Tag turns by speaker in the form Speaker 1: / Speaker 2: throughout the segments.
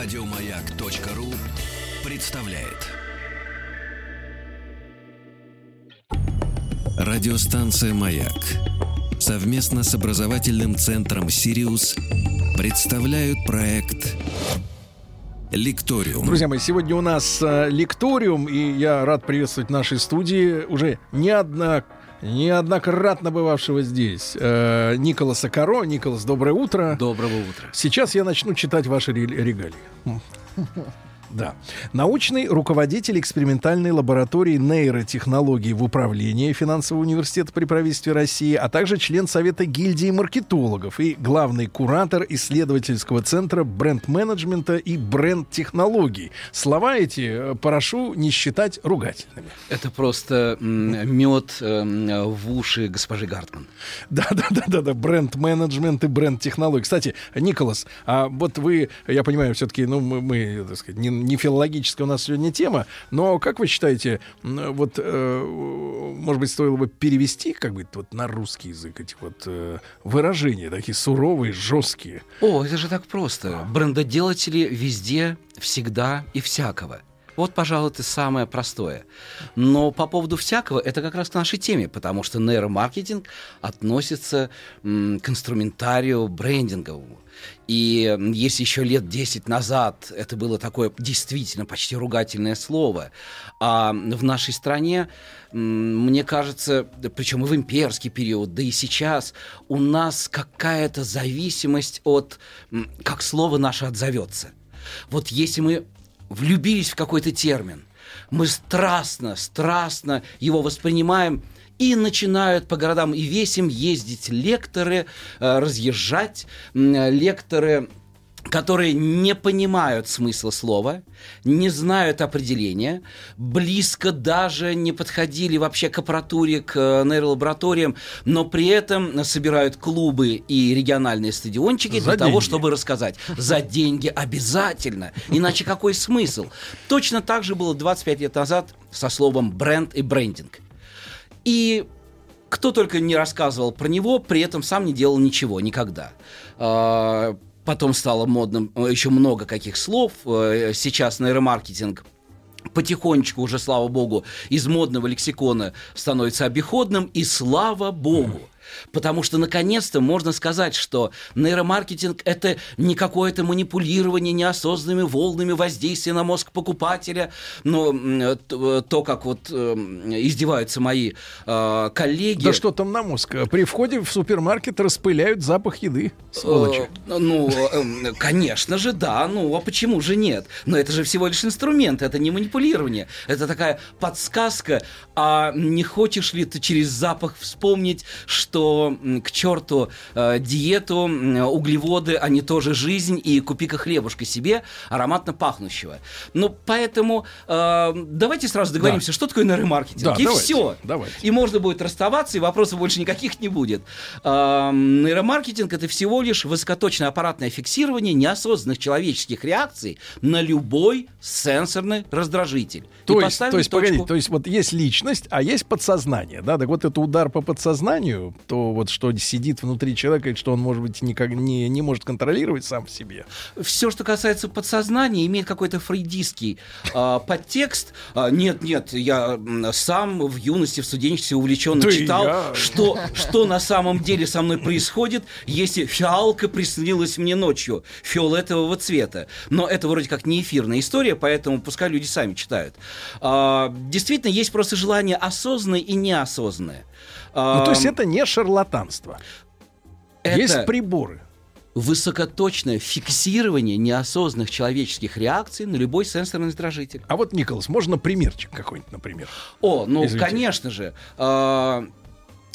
Speaker 1: Радиомаяк.ру представляет. Радиостанция «Маяк» совместно с образовательным центром «Сириус» представляют проект Лекториум.
Speaker 2: Друзья мои, сегодня у нас э, лекториум, и я рад приветствовать в нашей студии уже не одна неоднократно бывавшего здесь э, Николаса Каро. Николас, доброе утро.
Speaker 3: Доброго утра.
Speaker 2: Сейчас я начну читать ваши ре- регалии. Да. Научный руководитель экспериментальной лаборатории нейротехнологий в управлении финансового университета при правительстве России, а также член Совета гильдии маркетологов и главный куратор исследовательского центра бренд-менеджмента и бренд-технологий. Слова эти э, прошу не считать ругательными.
Speaker 3: Это просто мед э, в уши госпожи Гартман.
Speaker 2: Да, да, да, да, да, бренд-менеджмент и бренд-технологии. Кстати, Николас, а вот вы, я понимаю, все-таки, ну, мы, мы, так сказать, не, не филологическая у нас сегодня тема, но как вы считаете, вот, э, может быть, стоило бы перевести, как бы, вот на русский язык эти вот э, выражения, такие суровые, жесткие?
Speaker 3: О, это же так просто. Брендоделатели везде, всегда и всякого. Вот, пожалуй, это самое простое. Но по поводу всякого, это как раз к нашей теме, потому что нейромаркетинг относится м, к инструментарию брендинговому. И если еще лет 10 назад это было такое действительно почти ругательное слово, а в нашей стране, мне кажется, причем и в имперский период, да и сейчас, у нас какая-то зависимость от, как слово наше отзовется. Вот если мы влюбились в какой-то термин, мы страстно, страстно его воспринимаем, и начинают по городам и весим ездить лекторы, э, разъезжать, м, лекторы, которые не понимают смысла слова, не знают определения, близко даже не подходили вообще к аппаратуре, к э, нейролабораториям, но при этом собирают клубы и региональные стадиончики
Speaker 2: За
Speaker 3: для того,
Speaker 2: деньги.
Speaker 3: чтобы рассказать. За деньги обязательно. Иначе какой смысл? Точно так же было 25 лет назад со словом бренд и брендинг. И кто только не рассказывал про него, при этом сам не делал ничего, никогда. Потом стало модным э, еще много каких слов. Э, Сейчас нейромаркетинг потихонечку уже, слава богу, из модного лексикона становится обиходным, и слава богу. Потому что, наконец-то, можно сказать, что нейромаркетинг – это не какое-то манипулирование неосознанными волнами воздействия на мозг покупателя, но м, т- то, как вот эм, издеваются мои э, коллеги.
Speaker 2: Да что там на мозг? При входе в супермаркет распыляют запах еды, сволочи.
Speaker 3: Э, Ну, э, конечно же, да. Ну, а почему же нет? Но это же всего лишь инструмент, это не манипулирование. Это такая подсказка. А не хочешь ли ты через запах вспомнить, что м, к черту э, диету, углеводы, они тоже жизнь, и купи-ка хлебушка себе ароматно пахнущего. Ну, поэтому э, давайте сразу договоримся, что такое нейромаркетинг.
Speaker 2: Да,
Speaker 3: и
Speaker 2: давайте,
Speaker 3: все.
Speaker 2: давайте.
Speaker 3: И можно будет расставаться, и вопросов больше никаких не будет. Ам, Нейромаркетинг это всего лишь высокоточное аппаратное фиксирование неосознанных человеческих реакций на любой сенсорный раздражитель. И
Speaker 2: То есть,
Speaker 3: поставили
Speaker 2: то есть,
Speaker 3: точку.
Speaker 2: погодите, то есть вот есть личность, а есть подсознание, да, так вот это удар по подсознанию, то вот что сидит внутри человека, и что он, может быть, никак не, не может контролировать сам в себе.
Speaker 3: Все, что касается подсознания, имеет какой-то фрейдистский а, подтекст. А, нет, нет, я сам в юности, в студенчестве увлеченно
Speaker 2: Да
Speaker 3: читал,
Speaker 2: я.
Speaker 3: что, что на самом деле со мной происходит, если фиалка приснилась мне ночью фиолетового цвета. Но это вроде как не эфирная история, поэтому пускай люди сами читают. А, действительно, есть просто желание осознанное и неосознанное.
Speaker 2: Ну, то есть это не шарлатанство.
Speaker 3: это
Speaker 2: Есть приборы.
Speaker 3: высокоточное фиксирование неосознанных человеческих реакций на любой сенсорный раздражитель.
Speaker 2: А вот, Николас, можно примерчик какой-нибудь, например?
Speaker 3: О, ну,
Speaker 2: Извините.
Speaker 3: конечно же. А,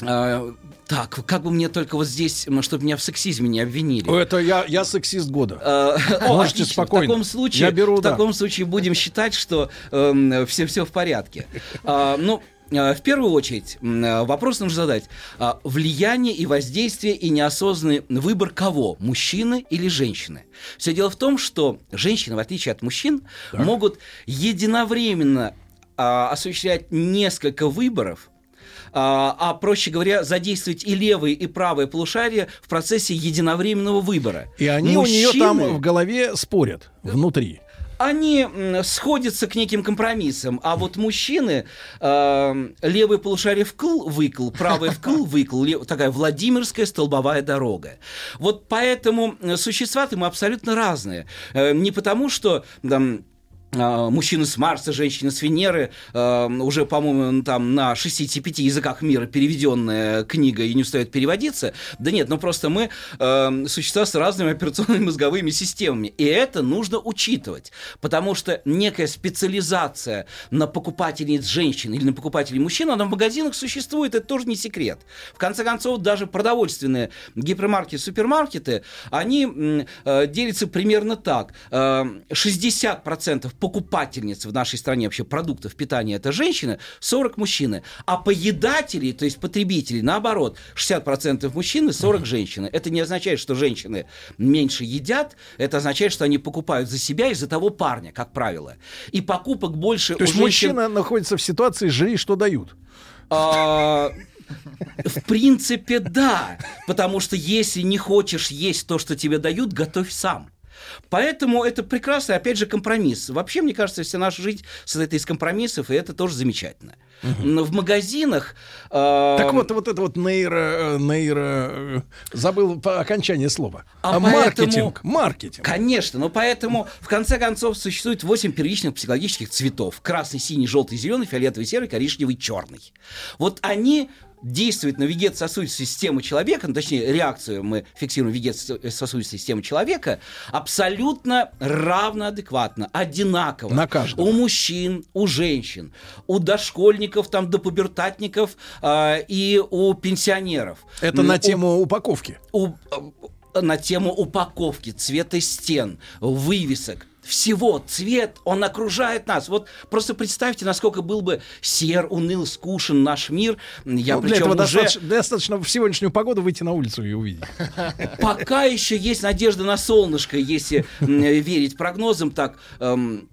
Speaker 3: а, так, как бы мне только вот здесь, чтобы меня в сексизме не обвинили.
Speaker 2: Это я, я сексист года.
Speaker 3: А, о,
Speaker 2: Можете
Speaker 3: отлично.
Speaker 2: спокойно.
Speaker 3: В таком случае,
Speaker 2: Я беру,
Speaker 3: в
Speaker 2: да.
Speaker 3: таком случае будем считать, что все, все в порядке. А, ну, в первую очередь, а, вопрос нужно задать. А, Влияние и воздействие и неосознанный выбор кого? Мужчины или женщины? Все дело в том, что женщины, в отличие от мужчин, могут единовременно а, осуществлять несколько выборов, а, а проще говоря, задействовать и левые, и правые полушария в процессе единовременного выбора.
Speaker 2: И они Мужчины... у нее там в голове спорят внутри
Speaker 3: они сходятся к неким компромиссам. А вот мужчины э, левое полушарие вкл, выкл, правое вкл, выкл. Лев, такая Владимирская столбовая дорога. Вот поэтому существа-то мы абсолютно разные. Э, не потому, что там, мужчины с Марса, женщины с Венеры, а, уже, по-моему, там на 65 языках мира переведенная книга и не устоит переводиться. Да нет, ну просто мы а, существа с разными операционными мозговыми системами. И это нужно учитывать, потому что некая специализация на покупательниц женщин или на покупателей мужчин, она в магазинах существует, это тоже не секрет. В конце концов, даже продовольственные гипермаркеты, супермаркеты, они делятся примерно так. 60% покупательниц в нашей стране вообще продуктов питания это женщины, 40 мужчины. А поедатели, то есть потребители, наоборот, 60% мужчины, 40 женщины. Это не означает, что женщины меньше едят, это означает, что они покупают за себя и за того парня, как правило. И покупок больше
Speaker 2: То есть женщин... мужчина находится в ситуации «жри, что дают».
Speaker 3: А, в принципе, да. Потому что если не хочешь есть то, что тебе дают, готовь сам. Поэтому это прекрасный, опять же, компромисс. Вообще, мне кажется, вся наша жизнь состоит из компромиссов, и это тоже замечательно. Угу. В магазинах...
Speaker 2: Э... Так вот, вот это вот нейро... нейро... Э, забыл по окончание слова. А, а маркетинг. Поэтому... Маркетинг.
Speaker 3: Конечно, но поэтому, в конце концов, существует 8 первичных психологических цветов. Красный, синий, желтый, зеленый, фиолетовый, серый, коричневый, черный. Вот они действует на вегетососудистую систему человека, ну, точнее, реакцию мы фиксируем вегетососудистой системы человека, абсолютно равно адекватно, одинаково.
Speaker 2: На каждого.
Speaker 3: У мужчин, у женщин, у дошкольников, там, до пубертатников э, и у пенсионеров.
Speaker 2: Это на тему упаковки?
Speaker 3: У, на тему упаковки, цвета стен, вывесок всего цвет, он окружает нас. Вот просто представьте, насколько был бы сер, уныл, скушен наш мир.
Speaker 2: Я ну, для этого уже... достаточно, достаточно в сегодняшнюю погоду выйти на улицу и увидеть.
Speaker 3: Пока еще есть надежда на солнышко, если верить прогнозам, так эм,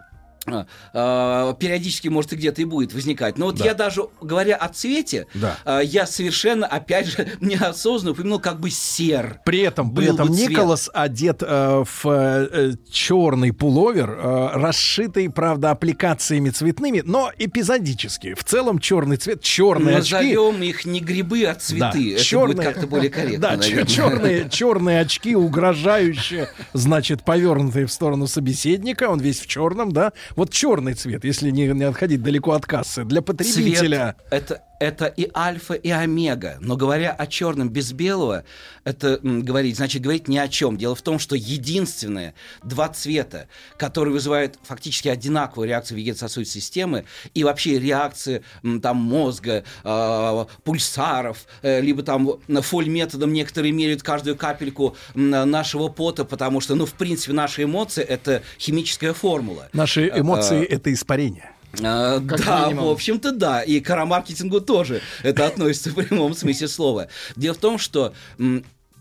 Speaker 3: периодически, может, и где-то и будет возникать. Но вот да. я даже, говоря о цвете, да. А, я совершенно, опять же, неосознанно упомянул как бы сер.
Speaker 2: При этом, при этом Николас одет э, в э, черный пуловер, э, расшитый, правда, аппликациями цветными, но эпизодически. В целом черный цвет, черные
Speaker 3: Назовем очки. их не грибы, а цветы. Да, Это черные, будет как-то более корректно.
Speaker 2: Да, черные, черные очки, угрожающие, значит, повернутые в сторону собеседника. Он весь в черном, да вот черный цвет, если не, не отходить далеко от кассы, для потребителя.
Speaker 3: Цвет это это и альфа, и омега. Но говоря о черном без белого, это м, говорить, значит, говорить ни о чем. Дело в том, что единственное два цвета, которые вызывают фактически одинаковую реакцию вегетососудистой системы и вообще реакции м, там мозга, э, пульсаров, э, либо там фоль-методом некоторые меряют каждую капельку нашего пота, потому что, ну, в принципе, наши эмоции — это химическая формула.
Speaker 2: Наши эмоции — это испарение.
Speaker 3: А, да, минимум. в общем-то, да. И к маркетингу тоже это относится в прямом смысле слова. Дело в том, что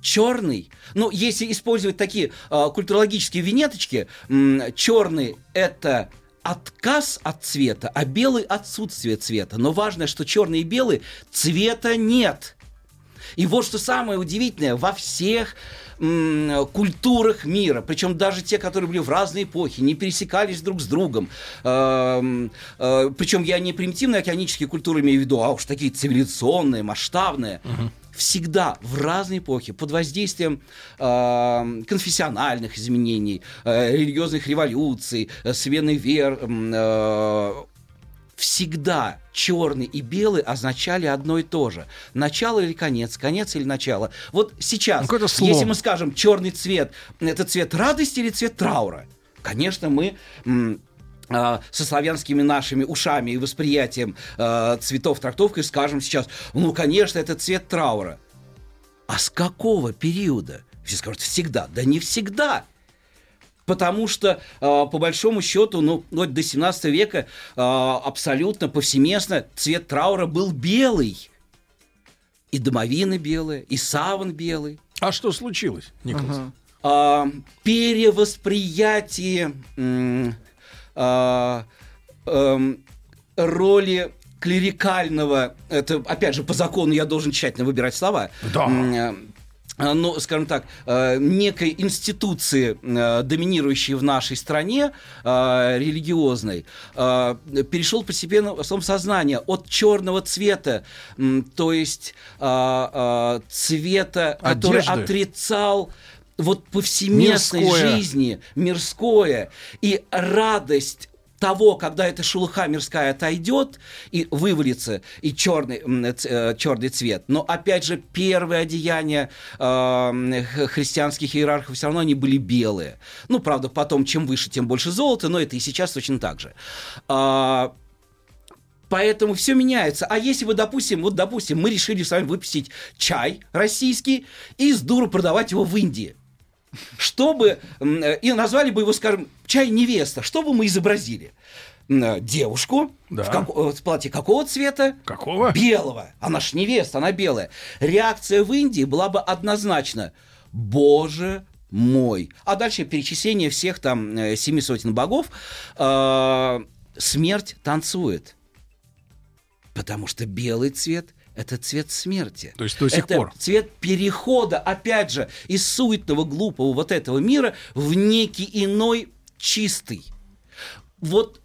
Speaker 3: черный, ну, если использовать такие э, культурологические винеточки, э, черный это отказ от цвета, а белый отсутствие цвета. Но важно, что черный и белый цвета нет. И вот что самое удивительное, во всех культурах мира, причем даже те, которые были в разные эпохи, не пересекались друг с другом. Э, э, причем я не примитивные океанические культуры имею в виду, а уж такие цивилизационные, масштабные. Угу всегда в разные эпохи под воздействием э, конфессиональных изменений, э, религиозных революций, э, смены вер, э, всегда черный и белый означали одно и то же. Начало или конец, конец или начало. Вот сейчас, ну, если мы скажем черный цвет, это цвет радости или цвет траура? Конечно, мы а, со славянскими нашими ушами и восприятием э, цветов трактовкой скажем сейчас, ну, конечно, это цвет траура. А с какого периода? Все скажут, всегда. Да не всегда потому что, э, по большому счету, ну, вот до 17 века э, абсолютно повсеместно цвет траура был белый. И домовины белые, и саван белый.
Speaker 2: А что случилось, Николас?
Speaker 3: Ага. А, перевосприятие а, а, роли клерикального, это, опять же, по закону я должен тщательно выбирать слова.
Speaker 2: Да.
Speaker 3: Э, ну, скажем так, э, некой институции, э, доминирующей в нашей стране, э, религиозной, перешел постепенно в своем сознание от черного цвета, то есть цвета, который
Speaker 2: Одежды.
Speaker 3: отрицал вот повсеместной
Speaker 2: Мирское.
Speaker 3: жизни, мирское, и радость того, когда эта шелуха мирская отойдет и вывалится, и черный, э, черный цвет. Но, опять же, первые одеяния э, христианских иерархов все равно они были белые. Ну, правда, потом, чем выше, тем больше золота, но это и сейчас точно так же. А, Поэтому все меняется. А если вы, допустим, вот, допустим, мы решили с вами выпустить чай российский и с дуру продавать его в Индии. Чтобы, э, и назвали бы его, скажем, чай невеста, что бы мы изобразили? Э, Девушку
Speaker 2: Да.
Speaker 3: в, како- в платье какого цвета?
Speaker 2: Какого?
Speaker 3: Белого. Она ж невеста, она белая. Реакция в Индии была бы однозначно. Боже мой. А дальше перечисление всех там э, семи сотен богов. Э, Смерть танцует. Потому что белый цвет – это цвет смерти.
Speaker 2: То есть до сих
Speaker 3: это
Speaker 2: пор.
Speaker 3: цвет перехода, опять же, из суетного, глупого вот этого мира в некий иной чистый. Вот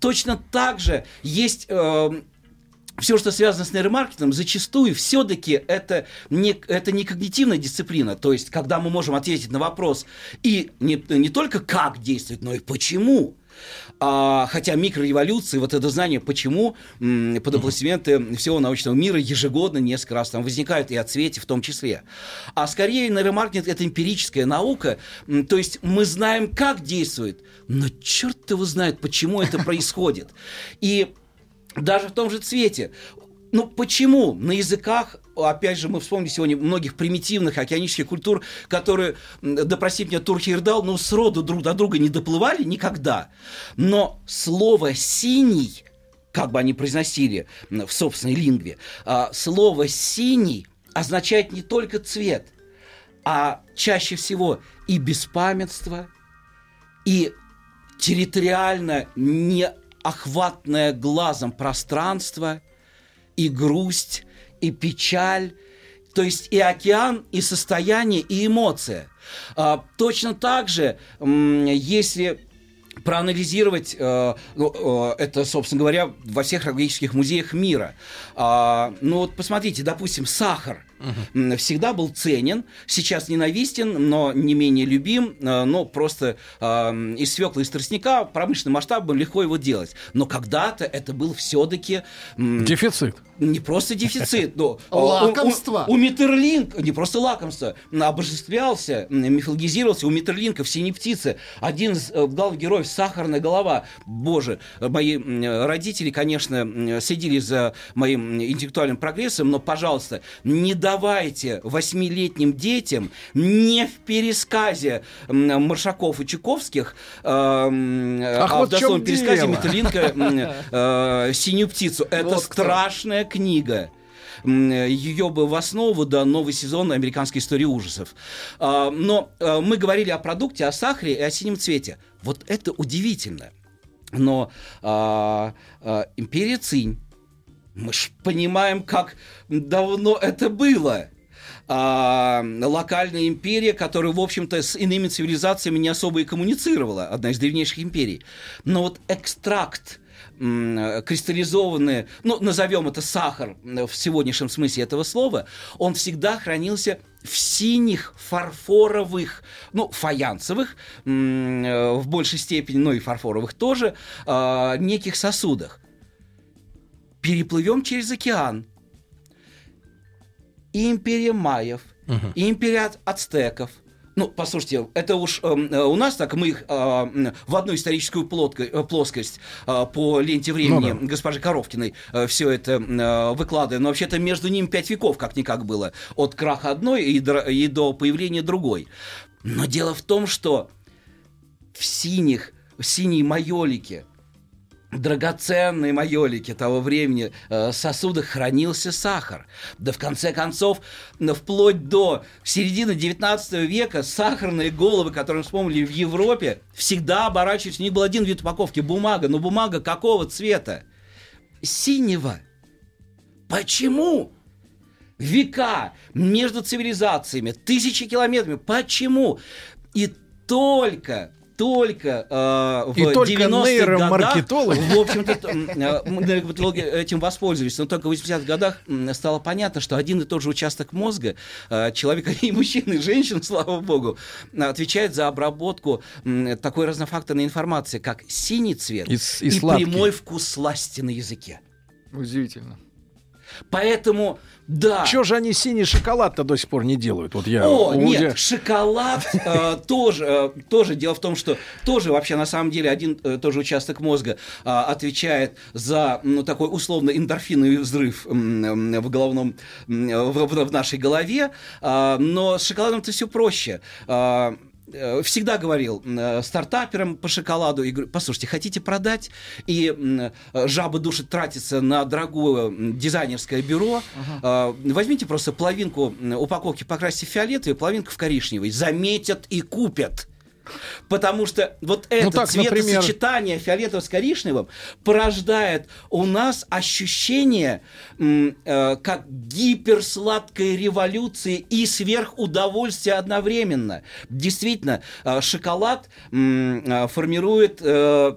Speaker 3: точно так же есть... все, что связано с нейромаркетингом, зачастую все-таки это не, это не когнитивная дисциплина. То есть, когда мы можем ответить на вопрос и не, не только как действовать, но и почему. А, хотя микрореволюции, вот это знание, почему м, под аплодисменты всего научного мира ежегодно несколько раз там возникают и о цвете в том числе. А скорее нейромаркетинг это эмпирическая наука, м, то есть мы знаем, как действует, но черт его знает, почему это происходит. И даже в том же цвете. Ну почему на языках, опять же, мы вспомнили сегодня многих примитивных океанических культур, которые, да простит меня Турхирдал, ну сроду друг до друга не доплывали никогда. Но слово «синий», как бы они произносили в собственной лингве, а, слово «синий» означает не только цвет, а чаще всего и беспамятство, и территориально неохватное глазом пространство, и грусть, и печаль, то есть и океан, и состояние, и эмоция. А, точно так же, если проанализировать, э, ну, э, это, собственно говоря, во всех археологических музеях мира. А, ну вот посмотрите, допустим, сахар м, всегда был ценен, сейчас ненавистен, но не менее любим, э, но просто э, из свекла, из тростника промышленным масштабом легко его делать. Но когда-то это был все-таки
Speaker 2: Дефицит.
Speaker 3: Не просто дефицит, но а,
Speaker 4: Лакомство.
Speaker 3: У, у, у Миттерлинг, не просто лакомство, обожествлялся, мифологизировался у Миттерлинка в «Синей птице». Один из э, главных героев «Сахарная голова». Боже, мои родители, конечно, следили за моим интеллектуальным прогрессом, но, пожалуйста, не давайте восьмилетним детям не в пересказе Маршаков и Чуковских,
Speaker 2: Ах,
Speaker 3: а
Speaker 2: вот
Speaker 3: в пересказе
Speaker 2: дело.
Speaker 3: Миттерлинка м, э, «Синюю птицу». Это
Speaker 4: Вот
Speaker 3: страшная книга. Ее бы в основу да новый сезон американской истории ужасов. А, Но а, мы говорили о продукте, о сахаре и о синем цвете. Вот это удивительно. Но а, империя Цинь, мы ж понимаем, как давно это было. А, локальная империя, которая, в общем-то, с иными цивилизациями не особо и коммуницировала, одна из древнейших империй. Но вот экстракт кристаллизованный, ну, назовем это сахар в сегодняшнем смысле этого слова, он всегда хранился в синих фарфоровых, ну, фаянсовых, э, в большей степени, но и фарфоровых тоже, а, неких сосудах. Переплывем через океан. Империя майев, и империя ацтеков. Ну, послушайте, это уж эм, э, у нас так, мы их э, в одну историческую плотко- э, плоскость э, по ленте времени
Speaker 2: Ну да.
Speaker 3: госпожи Коровкиной все это э, выкладываем. Но вообще-то между ними пять веков, как-никак было. От краха одной и, др- и до появления другой. Но дело в том, что в синих, в синей майолике, драгоценной майолике того времени э, сосудах хранился сахар. Да в конце концов, вплоть до середины 19 века сахарные головы, которые мы вспомнили в Европе, всегда оборачивались. У них был один вид упаковки – бумага. Но бумага какого цвета? синего. Почему? Века между цивилизациями, тысячи километров. Почему? И только только э, в
Speaker 2: И только
Speaker 3: 90-х годах, в общем-то, э, нейромаркетологи этим воспользовались, но только в 80-х годах стало понятно, что один и тот же участок мозга э, человека и мужчин, и женщин, слава богу, отвечает за обработку такой разнофакторной информации, как синий цвет
Speaker 2: И и
Speaker 3: и
Speaker 2: сладкий.
Speaker 3: прямой вкус сласти на языке.
Speaker 4: Удивительно.
Speaker 3: Поэтому, да.
Speaker 2: Чего же они синий шоколад-то до сих пор не делают? Вот я
Speaker 3: О,
Speaker 2: у
Speaker 3: нет, шоколад э, тоже, э, тоже. Дело в том, что тоже вообще на самом деле один э, тоже участок мозга э, отвечает за ну, такой условно эндорфиновый взрыв м, м, в головном, м, в, в- нашей голове. А, но с шоколадом-то все проще. Э, Всегда говорил э, стартаперам по шоколаду и говорю, послушайте, хотите продать? И э, жаба душит тратится на дорогое дизайнерское бюро, э, возьмите просто половинку упаковки покрасьте в фиолетовый, половинку в коричневый, заметят и купят. Потому что вот это
Speaker 2: Ну так, например-
Speaker 3: цветосочетание фиолетового с коричневым порождает у нас ощущение м, э, как гиперсладкой революции и сверхудовольствия одновременно. Действительно, э, шоколад м, э, формирует э,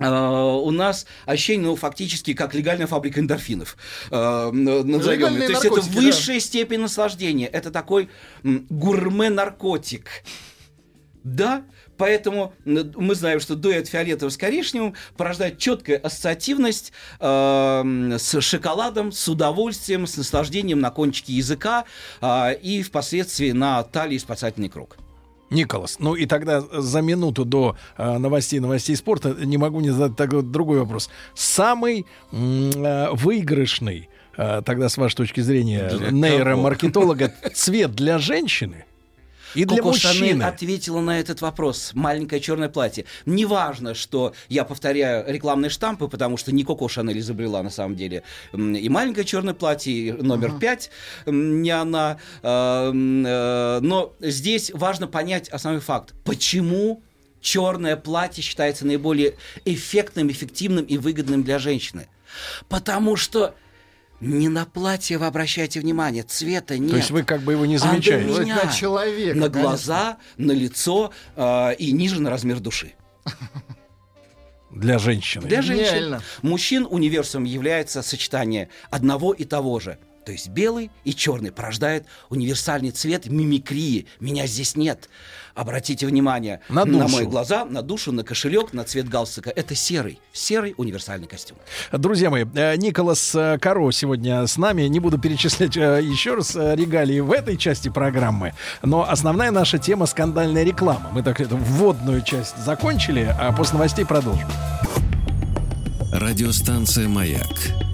Speaker 3: э, у нас ощущение, ну, фактически, как легальная фабрика эндорфинов. Э, назовем. То есть это
Speaker 4: да.
Speaker 3: высшая степень наслаждения. Это такой гурме-наркотик. Да, поэтому м, мы знаем, что дуэт фиолетового с коричневым порождает четкая ассоциативность э, с шоколадом, с удовольствием, с наслаждением на кончике языка э, и впоследствии на талии спасательный круг.
Speaker 2: Николас, ну и тогда за минуту до э, новостей, новостей спорта не могу не задать такой другой вопрос. Самый э, выигрышный, э, тогда с вашей точки зрения,
Speaker 3: Для
Speaker 2: нейромаркетолога цвет для женщины и для
Speaker 3: Коко
Speaker 2: мужчины.
Speaker 3: Шанель ответила на этот вопрос. Маленькое черное платье. Неважно, что я повторяю рекламные штампы, потому что не Коко Шанель изобрела на самом деле. И маленькое черное платье, и номер пять, м, не она. М, э, Но здесь важно понять основной факт. Почему черное платье считается наиболее эффектным, эффективным и выгодным для женщины? Потому что не на платье вы обращаете внимание, цвета нет.
Speaker 2: То есть вы как бы его не
Speaker 3: А
Speaker 2: замечаете.
Speaker 4: Вот
Speaker 3: меня.
Speaker 4: на человека,
Speaker 3: На
Speaker 4: конечно.
Speaker 3: глаза, на лицо э, и ниже на размер души.
Speaker 2: Для женщины.
Speaker 3: Для женщин.
Speaker 4: Гениально.
Speaker 3: Мужчин универсумом является сочетание одного и того же. То есть белый и черный порождает универсальный цвет мимикрии. Меня здесь нет. Обратите внимание
Speaker 2: На душу.
Speaker 3: мои глаза, на душу, на кошелек, на цвет галстука. Это серый, серый универсальный костюм.
Speaker 2: Друзья мои, э, Николас э, Каро сегодня с нами. Не буду перечислять э, еще раз регалии в этой части программы, но основная наша тема — скандальная реклама. Мы так эту вводную часть закончили, а после новостей продолжим.
Speaker 1: Радиостанция «Маяк»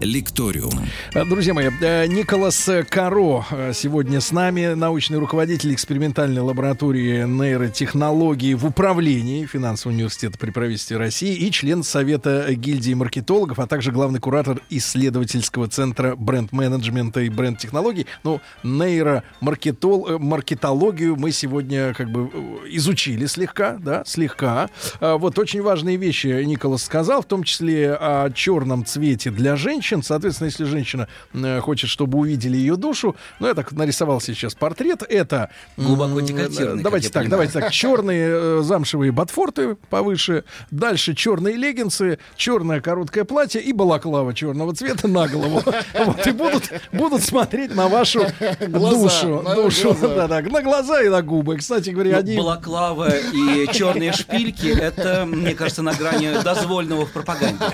Speaker 1: «Лекториум».
Speaker 2: Э, Друзья мои, э, Николас Каро э, сегодня с нами, научный руководитель экспериментальной лаборатории нейротехнологий в управлении финансового университета при правительстве России и член Совета гильдии маркетологов, а также главный куратор исследовательского центра бренд-менеджмента и бренд-технологий. Ну, нейромаркетологию мы сегодня как бы изучили слегка, да, слегка. А, Вот очень важные вещи Николас сказал, в том числе о черном цвете для женщин. Соответственно, если женщина э, хочет, чтобы увидели ее душу, ну, я так нарисовал сейчас портрет, это...
Speaker 3: Глубоко декольтированный,
Speaker 2: Давайте так,
Speaker 3: понимаю.
Speaker 2: давайте так. Черные э, замшевые ботфорты повыше, дальше черные леггинсы, черное короткое платье и балаклава черного цвета на голову. Вот, и будут, будут смотреть на вашу душу. душу да, да, на глаза и на губы. Кстати говоря,
Speaker 3: Ну,
Speaker 2: они...
Speaker 3: Балаклава и черные шпильки — это, мне кажется, на грани дозвольного в пропаганде.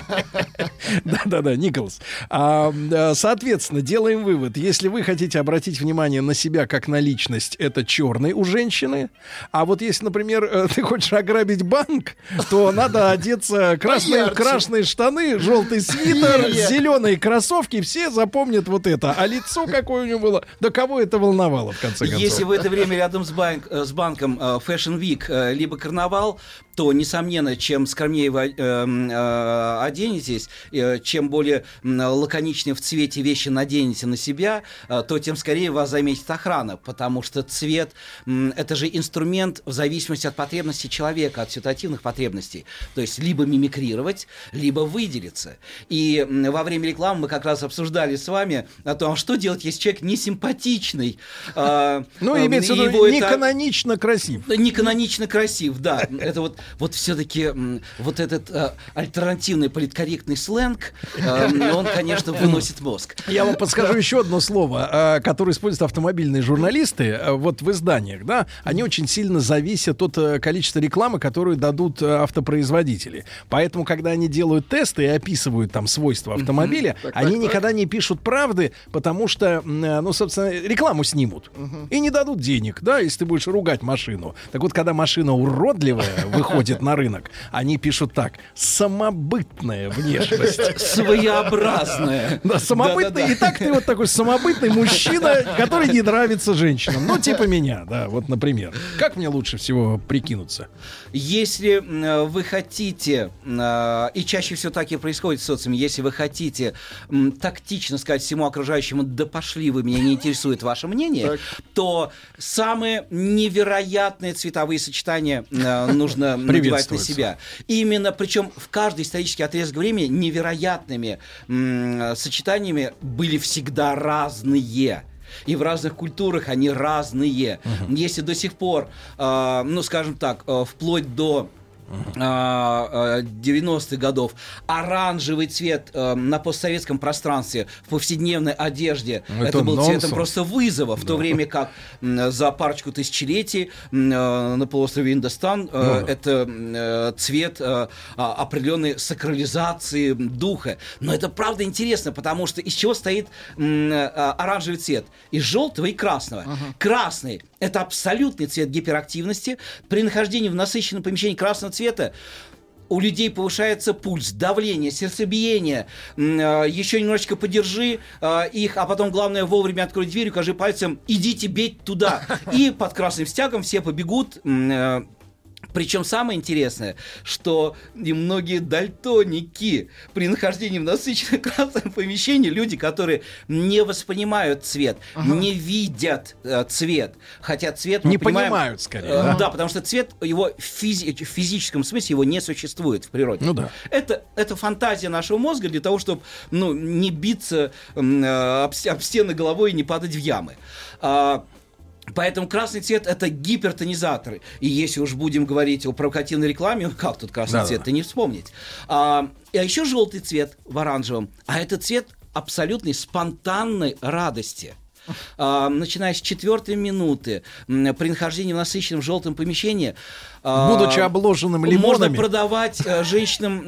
Speaker 2: Да-да-да, Николас. А, э, соответственно, делаем вывод. Если вы хотите обратить внимание на себя как на личность, это черный у женщины. А вот если, например, э, ты хочешь ограбить банк, то надо одеться красные, красные штаны, желтый свитер, зеленые кроссовки. Все запомнят вот это. А лицо какое у него было? Да кого это волновало, в конце концов?
Speaker 3: Если в это время рядом с, банк, э, с банком Fashion Week либо карнавал, то, несомненно, чем скромнее вы э, э, оденетесь, э, чем более лаконичнее в цвете вещи наденете на себя, э, то тем скорее вас заметит охрана, потому что цвет это же инструмент в зависимости от потребностей человека, от ситуативных потребностей. То есть либо мимикрировать, либо выделиться. И во время рекламы мы как раз обсуждали с вами о том, что делать, если человек несимпатичный.
Speaker 2: Ну, имеется в виду, не канонично красив.
Speaker 3: не канонично красив, да. Это вот, вот все-таки вот этот э, альтернативный политкорректный сленг, э, он, конечно, выносит мозг.
Speaker 2: Я вам подскажу еще одно слово, э, которое используют автомобильные журналисты э, вот в изданиях, да, они очень сильно зависят от э, количества рекламы, которую дадут э, автопроизводители. Поэтому, когда они делают тесты и описывают там свойства автомобиля, они
Speaker 4: так,
Speaker 2: никогда не пишут правды, потому что, э, ну, собственно, рекламу снимут и не дадут денег, да, если ты будешь ругать машину. Так вот, когда машина уродливая выходит на рынок, они пишут так: самобытная внешность.
Speaker 3: Своеобразная.
Speaker 2: Да, самобытный. И так ты вот такой самобытный мужчина, который не нравится женщинам. Ну, типа меня, да, вот, например. Как мне лучше всего прикинуться?
Speaker 3: Если вы хотите, э, и чаще всего так и происходит в социуме, если вы хотите тактично сказать всему окружающему, да пошли вы, меня не интересует ваше мнение,
Speaker 4: Так.
Speaker 3: то самые невероятные цветовые сочетания э, нужно надевать на себя. Именно, причем в каждый исторический отрезок времени невероятными м, сочетаниями были всегда разные. И в разных культурах они разные. Если до сих пор, э, ну, скажем так, э, вплоть до 90-х годов. Оранжевый цвет э, на постсоветском пространстве в повседневной одежде.
Speaker 2: Ну,
Speaker 3: это,
Speaker 2: это
Speaker 3: был
Speaker 2: нонсенс.
Speaker 3: цветом просто вызова в то время как м, за парочку тысячелетий э, на полуострове Индостан э,
Speaker 2: Ну да.
Speaker 3: это э, цвет э, а, определенной сакрализации духа. Но это правда интересно потому что из чего стоит э, оранжевый цвет? Из желтого и красного. Красный это абсолютный цвет гиперактивности при нахождении в насыщенном помещении красного цвета у людей повышается пульс, давление, сердцебиение. Э, Еще немножечко подержи э, их, а потом, главное, вовремя открой дверь, укажи пальцем, идите бить туда. И под красным стягом все побегут. Причем самое интересное, что и многие дальтоники при нахождении в насыщенном красном помещении, люди, которые не воспринимают цвет, не видят э, цвет, хотя цвет
Speaker 2: Не
Speaker 3: понимаем,
Speaker 2: понимают, скорее,
Speaker 3: э,
Speaker 2: да?
Speaker 3: да, потому что цвет его физи- в физическом смысле его не существует в природе.
Speaker 2: Ну да.
Speaker 3: Это, это фантазия нашего мозга для того, чтобы ну, не биться э, об, об стены головой и не падать в ямы. А, Поэтому красный цвет это гипертонизаторы. И если уж будем говорить о провокативной рекламе, как тут красный
Speaker 2: Да-да.
Speaker 3: цвет-то не вспомнить. А, а еще желтый цвет в оранжевом. А это цвет абсолютной спонтанной радости. А, начиная с четвертой минуты, при нахождении в насыщенном желтом помещении, а,
Speaker 2: Будучи обложенным
Speaker 3: можно
Speaker 2: лимонами.
Speaker 3: продавать э, женщинам э,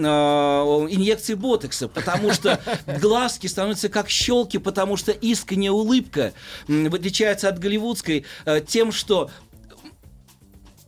Speaker 3: инъекции ботокса, потому что глазки становятся как щелки, потому что искренняя улыбка отличается от голливудской э, тем, что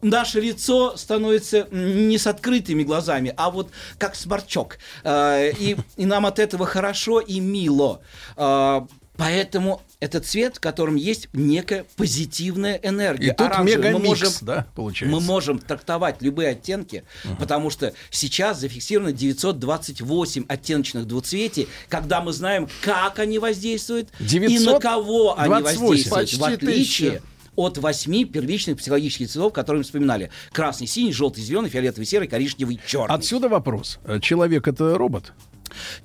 Speaker 3: наше лицо становится не с открытыми глазами, а вот как сморчок. Э, И, и нам от этого хорошо и мило. Э, Поэтому это цвет, в котором есть некая позитивная энергия.
Speaker 2: И тут
Speaker 3: Оранжевый. Мы можем-
Speaker 2: да, получается.
Speaker 3: мы можем трактовать любые оттенки, потому что сейчас зафиксировано 928 оттеночных двуцветий, когда мы знаем, как они воздействуют и на кого они
Speaker 2: 928.
Speaker 3: воздействуют. В
Speaker 4: Почти
Speaker 3: отличие
Speaker 4: тысяча.
Speaker 3: от восьми первичных психологических цветов, которые мы вспоминали. Красный, синий, желтый, зеленый, фиолетовый, серый, коричневый, черный.
Speaker 2: Отсюда вопрос. Человек это робот?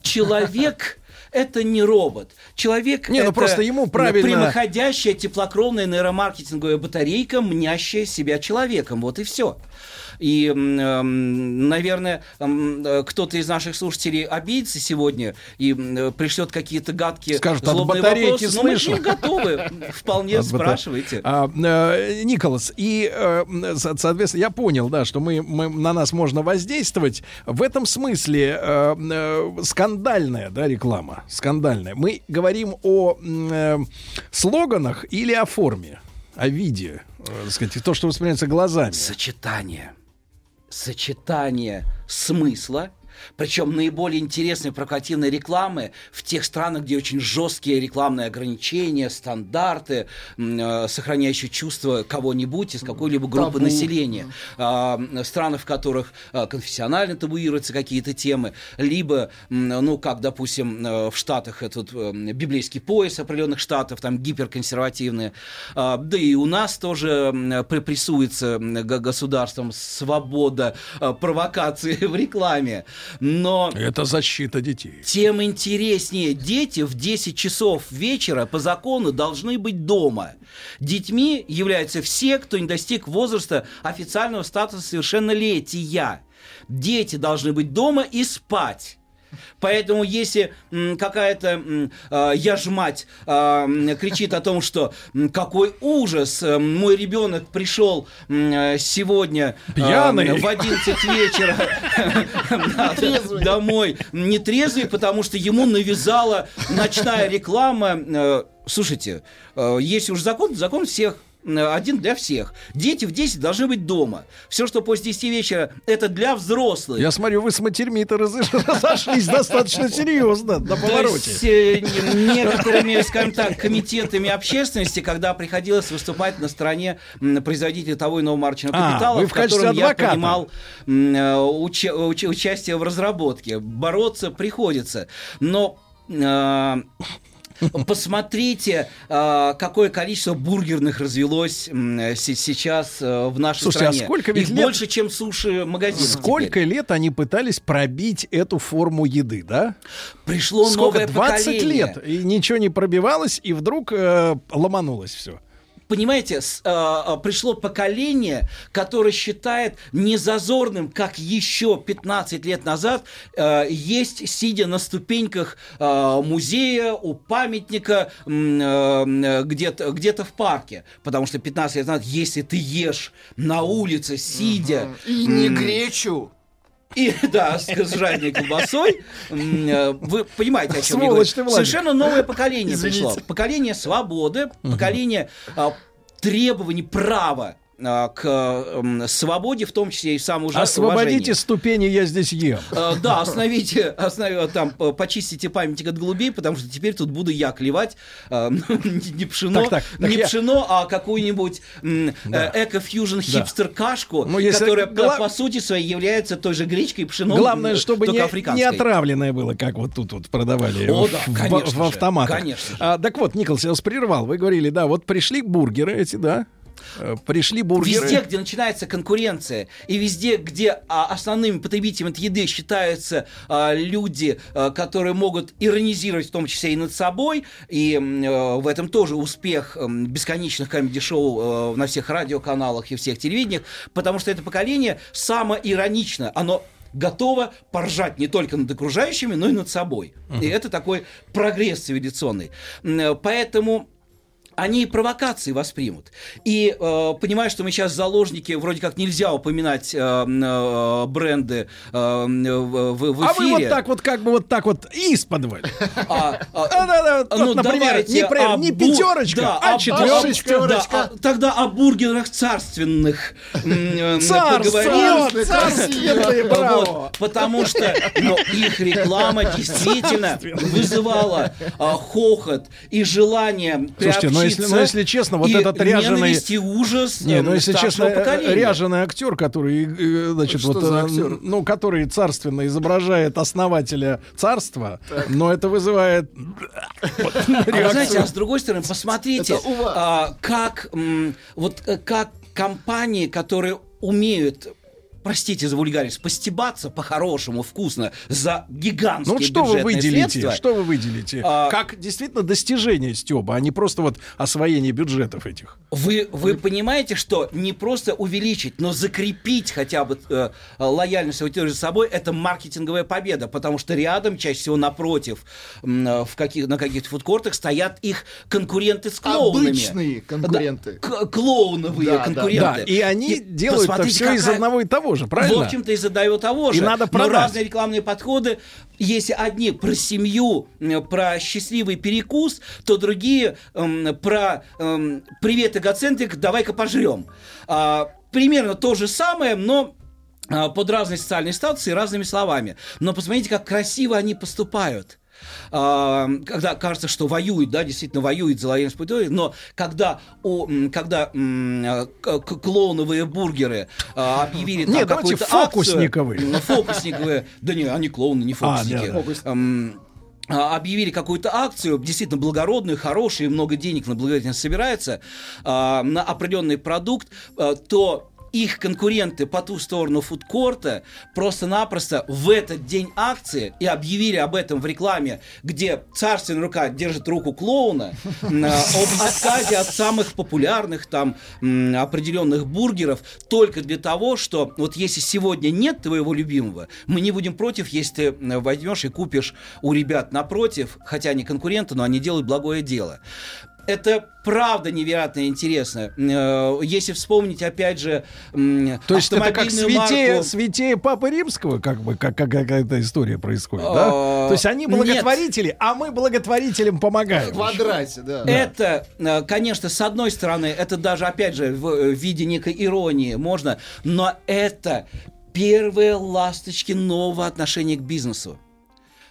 Speaker 3: Человек это не робот. Человек
Speaker 2: Не, ну
Speaker 3: это
Speaker 2: просто ему правильно-
Speaker 3: прямоходящая теплокровная нейромаркетинговая батарейка, мнящая себя человеком. Вот и все. И, эм, наверное, э, кто-то из наших слушателей обидится сегодня и э, пришлет какие-то гадкие
Speaker 2: Скажет, от
Speaker 3: злобные
Speaker 2: батарейки
Speaker 3: вопросы. Но мы готовы. Вполне
Speaker 2: это.
Speaker 3: спрашивайте.
Speaker 2: А, э, Николас, и, со- соответственно, я понял, да, что мы, мы- на нас можно воздействовать. В этом смысле э, скандальная, да, реклама, скандальная. Мы говорим о э, слоганах или о форме, о виде, э, сказать, то, что воспринимается глазами.
Speaker 3: Сочетание. Сочетание смысла Причем наиболее интересные провокативные рекламы в тех странах, где очень жесткие рекламные ограничения, стандарты, э, сохраняющие чувство кого-нибудь из какой-либо группы
Speaker 4: Табу.
Speaker 3: населения. А, страны, в которых а, конфессионально табуируются какие-то темы, либо, ну, как, допустим, э, в Штатах этот э, библейский пояс определенных штатов, там гиперконсервативные. А, Да и у нас тоже г- государством свобода а, провокации в рекламе. Но
Speaker 2: Это защита детей.
Speaker 3: тем интереснее дети в 10 часов вечера по закону должны быть дома. Детьми являются все, кто не достиг возраста официального статуса совершеннолетия. Дети должны быть дома и спать. Поэтому, если какая-то м, а, я ж мать а, м, кричит о том, что какой ужас, э, мой ребенок пришел э, сегодня
Speaker 2: Пьяный.
Speaker 3: в 11 вечера домой нетрезвый, потому что ему навязала ночная реклама. Э, Слушайте, э, если уж закон, закон всех э, один для всех. Дети в 10 должны быть дома. Все, что после 10 вечера, это для взрослых.
Speaker 2: Я смотрю, вы с матерьми-то разош- разошлись достаточно серьезно на повороте.
Speaker 3: э, не- некоторыми, скажем так, комитетами общественности, когда приходилось выступать на стороне м, производителей того иного марочного
Speaker 2: А,
Speaker 3: капитала,
Speaker 2: в
Speaker 3: котором я принимал э, уча- уча- участие в разработке. Бороться приходится. Но э, Посмотрите, э, какое количество бургерных развелось сейчас э, в нашей
Speaker 2: Слушайте, а
Speaker 3: стране.
Speaker 2: сколько ведь
Speaker 3: Их
Speaker 2: лет-
Speaker 3: больше, чем суши-магазинов.
Speaker 2: Сколько
Speaker 3: теперь.
Speaker 2: лет они пытались пробить эту форму еды, да?
Speaker 3: Пришло
Speaker 2: Сколько?
Speaker 3: новое
Speaker 2: 20
Speaker 3: поколение.
Speaker 2: лет. И ничего не пробивалось, и вдруг э, ломанулось все.
Speaker 3: Понимаете, с- а, пришло поколение, которое считает незазорным, как еще 15 лет назад, а, есть, сидя на ступеньках а, музея, у памятника, а, где-то где в парке. Потому что 15 лет назад, если ты ешь на улице, сидя,
Speaker 4: И не гречу.
Speaker 3: И да, с, жареной колбасой. Э, Вы понимаете, о чем я
Speaker 2: Сволочь
Speaker 3: говорю.
Speaker 2: ты, Владик.
Speaker 3: Совершенно новое поколение
Speaker 4: Извините.
Speaker 3: пришло. Поколение свободы, поколение а, требований права к м, свободе, в том числе и самоуважению.
Speaker 2: Освободите ступени, я здесь ем.
Speaker 3: Э, Да, остановите, останови- там, э, почистите памятник от голубей, потому что теперь тут буду я клевать э, не пшено,
Speaker 2: Так, так, так
Speaker 3: не
Speaker 2: я-
Speaker 3: пшено, а какую-нибудь
Speaker 2: Да.
Speaker 3: э, эко-фьюжн хипстер кашку,
Speaker 2: Ну, если
Speaker 3: которая
Speaker 2: гла-
Speaker 3: по, сути своей является той же гречкой пшеном,
Speaker 2: Главное,
Speaker 3: м,
Speaker 2: чтобы не, не отравленное было, как вот тут вот продавали
Speaker 3: О,
Speaker 2: в,
Speaker 3: да,
Speaker 2: в-
Speaker 3: конечно
Speaker 2: в
Speaker 3: же,
Speaker 2: автоматах.
Speaker 3: конечно же.
Speaker 2: А, так вот, Николас, я вас прервал. Вы говорили, да, вот пришли бургеры эти, да? Э, Пришли бургеры.
Speaker 3: Везде, где начинается конкуренция, и везде, где а, основными потребителями этой еды считаются а, люди, а, которые могут иронизировать в том числе и над собой, и э, в этом тоже успех м, бесконечных комедий-шоу э, на всех радиоканалах и всех телевидениях, потому что это поколение самоиронично, оно готово поржать не только над окружающими, но и над собой. И это такой прогресс цивилизационный. Поэтому они провокации воспримут. И э, понимаю, что мы сейчас заложники, вроде как нельзя упоминать э, э, бренды э, в, в- в
Speaker 2: А вы вот
Speaker 3: эфире.
Speaker 2: так вот, как бы вот так вот исподволь.
Speaker 3: А, а,
Speaker 2: А, да, да, вот,
Speaker 3: ну,
Speaker 2: например, не,
Speaker 3: о
Speaker 2: не пятерочка,
Speaker 3: да,
Speaker 2: а четверочка.
Speaker 3: да, а тогда о бургерах царственных э, поговорим.
Speaker 2: Царственные, браво.
Speaker 3: Потому что ну, их реклама действительно вызывала а, хохот и желание
Speaker 2: но если- но если честно, вот
Speaker 3: и
Speaker 2: этот ряженый-
Speaker 3: ужас
Speaker 2: Не, ну если честно, э,
Speaker 3: поколения.
Speaker 2: ряженый актер, который, э, значит,
Speaker 4: Что
Speaker 2: вот,
Speaker 4: за
Speaker 2: э,
Speaker 4: актер?
Speaker 2: ну, который царственно изображает основателя царства, но это вызывает
Speaker 3: А знаете, а с другой стороны, посмотрите, а, как м, вот э, как компании, которые умеют простите за вульгарность, постебаться по-хорошему, вкусно, за гигантские
Speaker 2: Ну вот что вы выделите?
Speaker 3: средства.
Speaker 2: Что вы выделите?
Speaker 3: А-
Speaker 2: Как действительно достижение Стеба, а не просто вот освоение бюджетов этих.
Speaker 3: Вы, вы понимаете, что не просто увеличить, но закрепить хотя бы э, лояльность аудитории за собой, это маркетинговая победа, потому что рядом, чаще всего напротив, э, в каких, на каких-то фудкортах стоят их конкуренты с клоунами.
Speaker 4: Обычные конкуренты.
Speaker 3: Да, к- клоуновые
Speaker 4: Да, да.
Speaker 3: конкуренты.
Speaker 2: Да, и они
Speaker 3: И
Speaker 2: делают это все из
Speaker 3: какая-
Speaker 2: одного и того же, правильно?
Speaker 3: В общем-то, из одного того
Speaker 2: И
Speaker 3: же.
Speaker 2: надо
Speaker 3: Но
Speaker 2: продать.
Speaker 3: разные рекламные подходы. Если одни про семью, про счастливый перекус, то другие м, про м, привет, эгоцентрик, давай-ка пожрем. А, примерно то же самое, но а, под разные социальные статусы и разными словами. Но посмотрите, как красиво они поступают. Когда кажется, что воюют, да, действительно воюют за лояльность аудитории, но когда, о, когда м, к- клоуновые бургеры а, объявили там какую-то
Speaker 2: фокусниковые.
Speaker 3: акцию, м, фокусниковые, да не, они клоуны, не
Speaker 2: А,
Speaker 3: фокусники.
Speaker 2: да, да.
Speaker 3: М, а, объявили какую-то акцию, действительно благородную, хорошую, много денег на благотворительность собирается, а, на определенный продукт, то их конкуренты по ту сторону фудкорта просто-напросто в этот день акции и объявили об этом в рекламе, где царственная рука держит руку клоуна, а, об отказе от самых популярных там определенных бургеров только для того, что вот если сегодня нет твоего любимого, мы не будем против, если ты возьмешь и купишь у ребят напротив, хотя они конкуренты, но они делают благое дело. Это правда невероятно интересно. Э, Если вспомнить, опять же,
Speaker 2: То есть это как святее,
Speaker 3: марку-
Speaker 2: святее Папы Римского, как бы, как, как какая-то история происходит,
Speaker 3: А,
Speaker 2: да? То есть они
Speaker 3: нет.
Speaker 2: благотворители, а мы благотворителям
Speaker 4: В
Speaker 2: помогаем.
Speaker 4: квадрате, да.
Speaker 3: Это, э, конечно, с одной стороны, это даже, опять же, в э, виде некой иронии можно, но это первые ласточки нового отношения к бизнесу.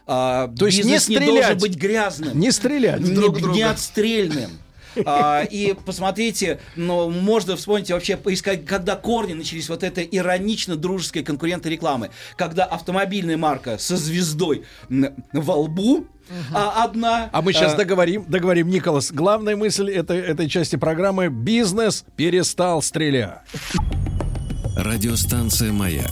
Speaker 3: А,
Speaker 2: То есть не
Speaker 3: бизнес не,
Speaker 2: стрелять.
Speaker 3: должен быть грязным.
Speaker 2: Не стрелять.
Speaker 3: не,
Speaker 4: друг
Speaker 3: не
Speaker 4: друга.
Speaker 3: отстрельным. А, и посмотрите, ну, можно вспомнить вообще поискать, когда корни начались вот этой иронично-дружеской конкуренты рекламы. Когда автомобильная марка со звездой во лбу, а одна...
Speaker 2: А мы сейчас
Speaker 3: а,
Speaker 2: договорим, договорим, Николас. Главная мысль этой, этой части программы – бизнес перестал стрелять.
Speaker 1: Радиостанция «Маяк»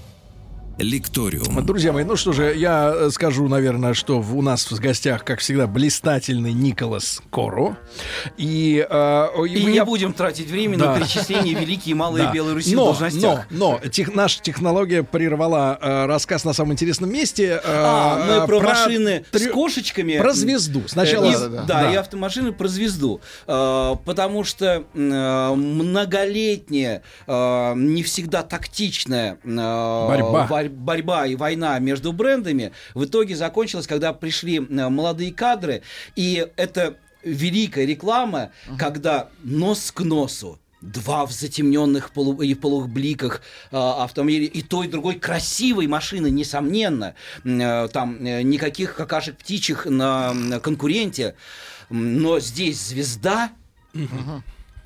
Speaker 1: «Лекториум».
Speaker 2: Друзья мои, ну что же, я э, скажу, наверное, что у нас в гостях, как всегда, блистательный Николас Коро. И, э,
Speaker 3: И
Speaker 2: я-
Speaker 3: не будем тратить время
Speaker 2: Да.
Speaker 3: на перечисление великие и малые
Speaker 2: Да.
Speaker 3: Белой Руси в
Speaker 2: но,
Speaker 3: должностях.
Speaker 2: но, но тех- наша технология прервала э, рассказ на самом интересном месте. э,
Speaker 3: А, мы
Speaker 2: э,
Speaker 3: про, машины с
Speaker 2: трё-
Speaker 3: кошечками.
Speaker 2: Про звезду. Сначала...
Speaker 3: И-
Speaker 4: Да, да,
Speaker 3: да, и автомашины про звезду. Э, потому что э, многолетняя, э, не всегда тактичная э,
Speaker 2: Борьба.
Speaker 3: вар- борьба и война между брендами в итоге закончилась, когда пришли э, молодые кадры, и это великая реклама, когда нос к носу два в затемненных полу- и полубликах э, автомобилей и той, и другой красивой машины, несомненно. Э, там э, никаких какашек птичьих на, на конкуренте. Но здесь звезда,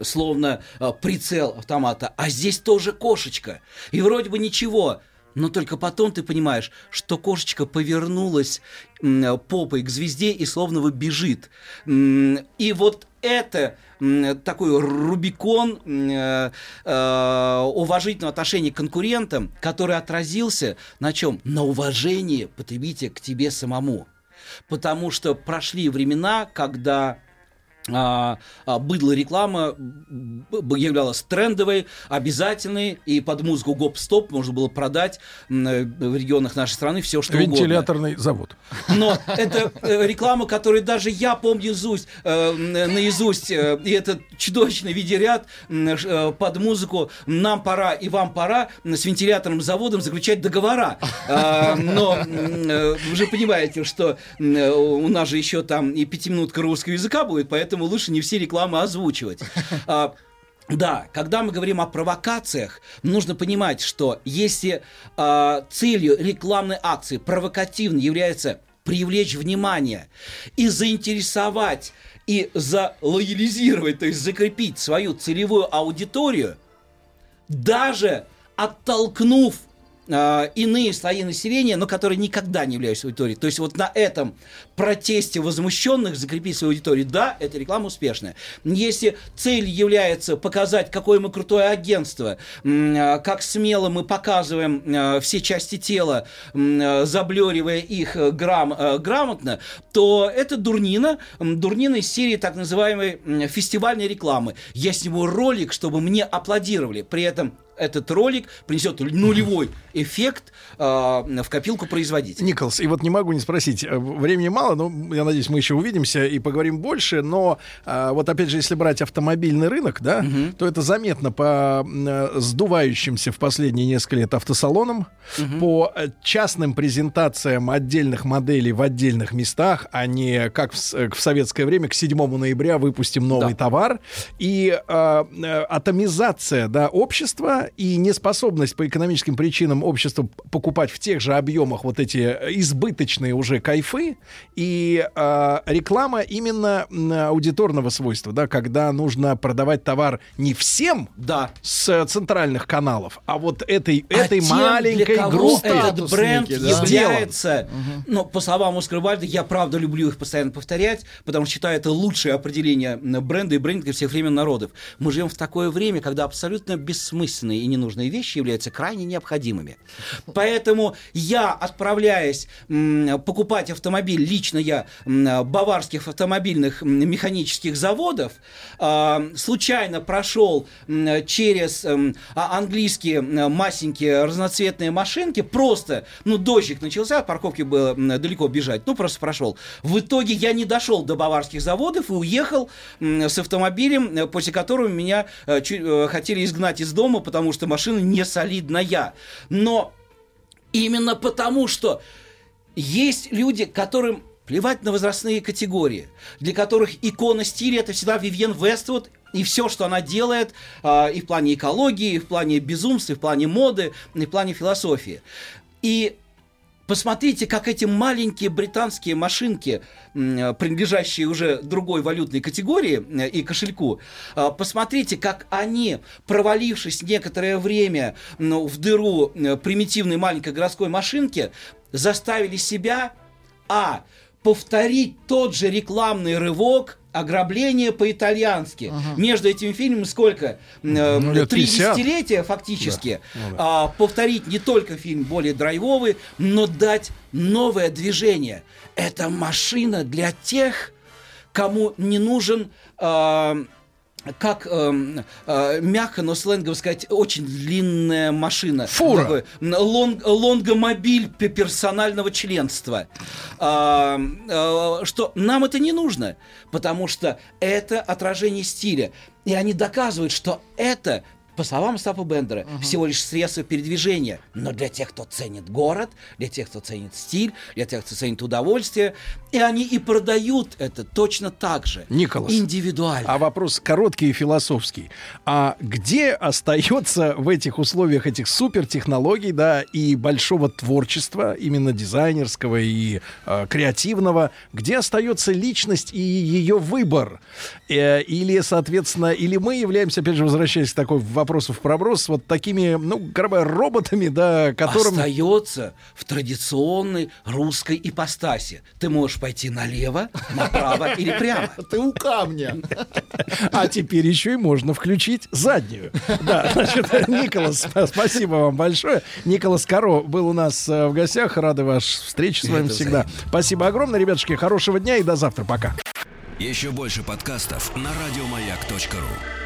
Speaker 3: словно э, прицел автомата, а здесь тоже кошечка. И вроде бы ничего. Но только потом ты понимаешь, что кошечка повернулась попой к звезде и словно бы бежит. И вот это такой Рубикон э, э, уважительного отношения к конкурентам, который отразился на чем? На уважении потребителя к тебе самому. Потому что прошли времена, когда быдло реклама б- б- являлась трендовой, обязательной, и под музыку гоп-стоп можно было продать э, в регионах нашей страны все, что угодно.
Speaker 2: Вентиляторный завод.
Speaker 3: Но это э, реклама, которую даже я помню наизусть, э, наизусть и это чудовищный видеоряд под музыку «Нам пора и вам пора» с вентиляторным заводом заключать договора. А, но вы же понимаете, что у нас же еще там и пятиминутка русского языка будет, поэтому лучше не все рекламы озвучивать. А, да, когда мы говорим о провокациях, нужно понимать, что если а, целью рекламной акции провокативно является привлечь внимание и заинтересовать и залоялизировать, то есть закрепить свою целевую аудиторию, даже оттолкнув э, иные слои населения, но которые никогда не являются аудиторией. То есть вот на этом протесте возмущенных закрепить свою аудиторию, да, эта реклама успешная. Если цель является показать, какое мы крутое агентство, э, как смело мы показываем э, все части тела, э, заблюривая их грам, э, грамотно, то это дурнина, дурнина из серии так называемой фестивальной рекламы. Я сниму ролик, чтобы мне аплодировали. При этом этот ролик принесет нулевой эффект э, в копилку производителя.
Speaker 2: Николас, и вот не могу не спросить, э, времени мало, но я надеюсь, мы еще увидимся и поговорим больше, но э, вот опять же, если брать автомобильный рынок, да, угу. то это заметно по э, сдувающимся в последние несколько лет автосалонам, угу. по частным презентациям отдельных моделей в отдельных местах, а не как в, э, в советское время к 7 ноября выпустим новый да. товар, и э, э, атомизация, да, общества и неспособность по экономическим причинам общества покупать в тех же объемах вот эти избыточные уже кайфы и э, реклама именно аудиторного свойства, да, когда нужно продавать товар не всем
Speaker 3: да.
Speaker 2: с центральных каналов, а вот этой, а этой тем, маленькой группе.
Speaker 3: Этот бренд да? является, угу. ну, по словам Оскара Вальда, я правда люблю их постоянно повторять, потому что считаю это лучшее определение бренда и брендинга всех времен народов. Мы живем в такое время, когда абсолютно бессмысленные и ненужные вещи являются крайне необходимыми. Поэтому я, отправляясь покупать автомобиль, лично я, баварских автомобильных механических заводов, а, случайно прошел через а, английские масенькие разноцветные машинки, просто, ну, дождик начался, от парковки было далеко бежать, ну, просто прошел. В итоге я не дошел до баварских заводов и уехал с автомобилем, после которого меня э, э, хотели изгнать из дома, потому что машина не солидная. Но именно потому, что есть люди, которым плевать на возрастные категории, для которых икона стиля это всегда Вивьен Вествуд и все, что она делает э, и в плане экологии, и в плане безумства, и в плане моды, и в плане философии. И Посмотрите, как эти маленькие британские машинки, принадлежащие уже другой валютной категории э, и кошельку, а, посмотрите, как они, провалившись некоторое время в дыру э, примитивной маленькой городской машинки, заставили себя, а, повторить тот же рекламный рывок ограбление по-итальянски. Ага. Между этими фильмами сколько? Э, ну, Три десятилетия фактически. Да. Ну, да. А, повторить не только фильм более драйвовый, но дать новое движение. Это машина для тех, кому не нужен э, как э, э, мягко, но сленгово сказать, очень длинная машина.
Speaker 2: Фура. Такой,
Speaker 3: лонг, лонгомобиль персонального членства. Э, э, что нам это не нужно, потому что это отражение стиля. И они доказывают, что это по словам Остапа Бендера, uh-huh. всего лишь средство передвижения. Но для тех, кто ценит город, для тех, кто ценит стиль, для тех, кто ценит удовольствие, и они и продают это точно так же.
Speaker 2: Николас.
Speaker 3: Индивидуально.
Speaker 2: А вопрос короткий и философский. А где остается в этих условиях этих супертехнологий, да, и большого творчества, именно дизайнерского и э, креативного, где остается личность и ее выбор? Э, или, соответственно, или мы являемся, опять же, возвращаясь к такой вопрос вопросов проброс вот такими, ну, грубо роботами, да, которым...
Speaker 3: Остается в традиционной русской ипостаси. Ты можешь пойти налево, направо или прямо.
Speaker 4: Ты у камня.
Speaker 2: А теперь еще и можно включить заднюю. Да, значит, Николас, спасибо вам большое. Николас Каро был у нас э, в гостях. Рады вашей встрече с вами всегда. Спасибо огромное, ребятушки. Хорошего дня и до завтра. Пока.
Speaker 1: Еще больше подкастов на радиомаяк.ру